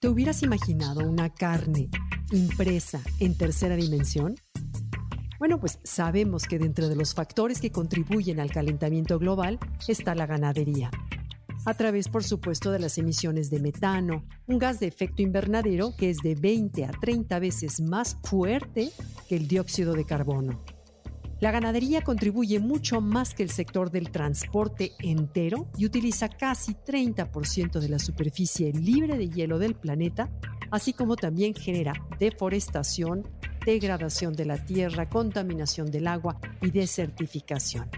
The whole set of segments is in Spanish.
¿Te hubieras imaginado una carne impresa en tercera dimensión? Bueno, pues sabemos que dentro de los factores que contribuyen al calentamiento global está la ganadería. A través, por supuesto, de las emisiones de metano, un gas de efecto invernadero que es de 20 a 30 veces más fuerte que el dióxido de carbono. La ganadería contribuye mucho más que el sector del transporte entero y utiliza casi 30% de la superficie libre de hielo del planeta, así como también genera deforestación, degradación de la tierra, contaminación del agua y desertificación.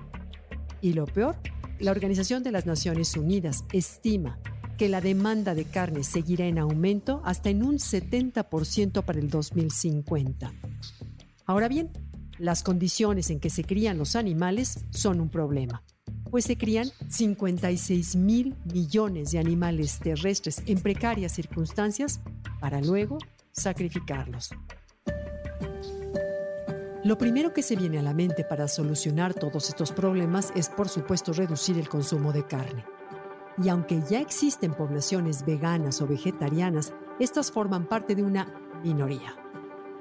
Y lo peor, la Organización de las Naciones Unidas estima que la demanda de carne seguirá en aumento hasta en un 70% para el 2050. Ahora bien, las condiciones en que se crían los animales son un problema, pues se crían 56 mil millones de animales terrestres en precarias circunstancias para luego sacrificarlos. Lo primero que se viene a la mente para solucionar todos estos problemas es por supuesto reducir el consumo de carne. Y aunque ya existen poblaciones veganas o vegetarianas, estas forman parte de una minoría.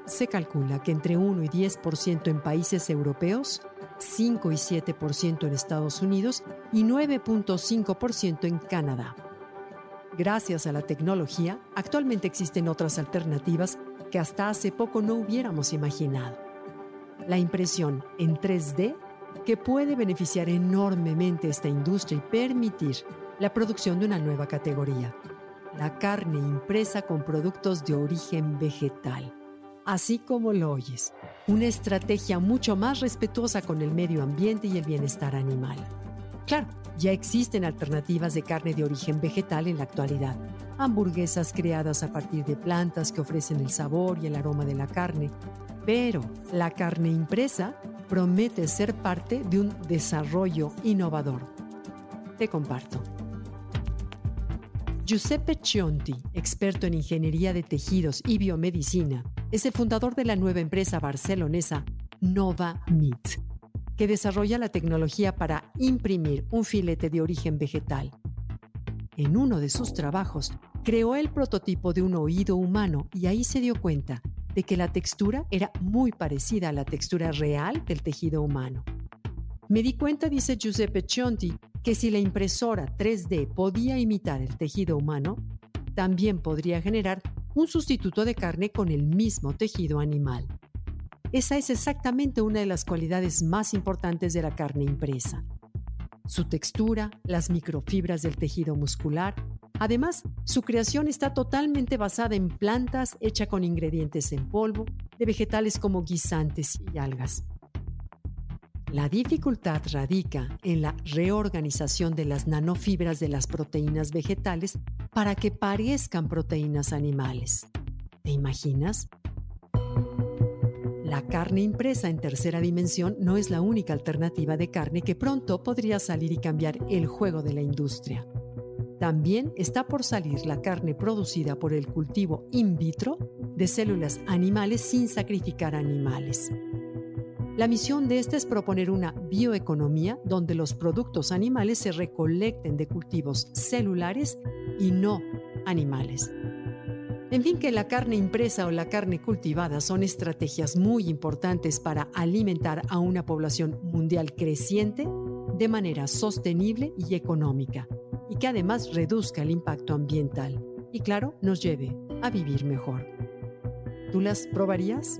Se calcula que entre 1 y 10% en países europeos, 5 y 7% en Estados Unidos y 9.5% en Canadá. Gracias a la tecnología, actualmente existen otras alternativas que hasta hace poco no hubiéramos imaginado. La impresión en 3D, que puede beneficiar enormemente esta industria y permitir la producción de una nueva categoría, la carne impresa con productos de origen vegetal así como lo oyes, una estrategia mucho más respetuosa con el medio ambiente y el bienestar animal. Claro, ya existen alternativas de carne de origen vegetal en la actualidad. Hamburguesas creadas a partir de plantas que ofrecen el sabor y el aroma de la carne. Pero la carne impresa promete ser parte de un desarrollo innovador. Te comparto. Giuseppe Chionti, experto en ingeniería de tejidos y biomedicina, es el fundador de la nueva empresa barcelonesa Nova Meat, que desarrolla la tecnología para imprimir un filete de origen vegetal. En uno de sus trabajos, creó el prototipo de un oído humano y ahí se dio cuenta de que la textura era muy parecida a la textura real del tejido humano. Me di cuenta, dice Giuseppe Chionti, que si la impresora 3D podía imitar el tejido humano, también podría generar un sustituto de carne con el mismo tejido animal. Esa es exactamente una de las cualidades más importantes de la carne impresa. Su textura, las microfibras del tejido muscular. Además, su creación está totalmente basada en plantas hecha con ingredientes en polvo, de vegetales como guisantes y algas. La dificultad radica en la reorganización de las nanofibras de las proteínas vegetales para que parezcan proteínas animales. ¿Te imaginas? La carne impresa en tercera dimensión no es la única alternativa de carne que pronto podría salir y cambiar el juego de la industria. También está por salir la carne producida por el cultivo in vitro de células animales sin sacrificar animales. La misión de esta es proponer una bioeconomía donde los productos animales se recolecten de cultivos celulares y no animales. En fin, que la carne impresa o la carne cultivada son estrategias muy importantes para alimentar a una población mundial creciente de manera sostenible y económica, y que además reduzca el impacto ambiental y, claro, nos lleve a vivir mejor. ¿Tú las probarías?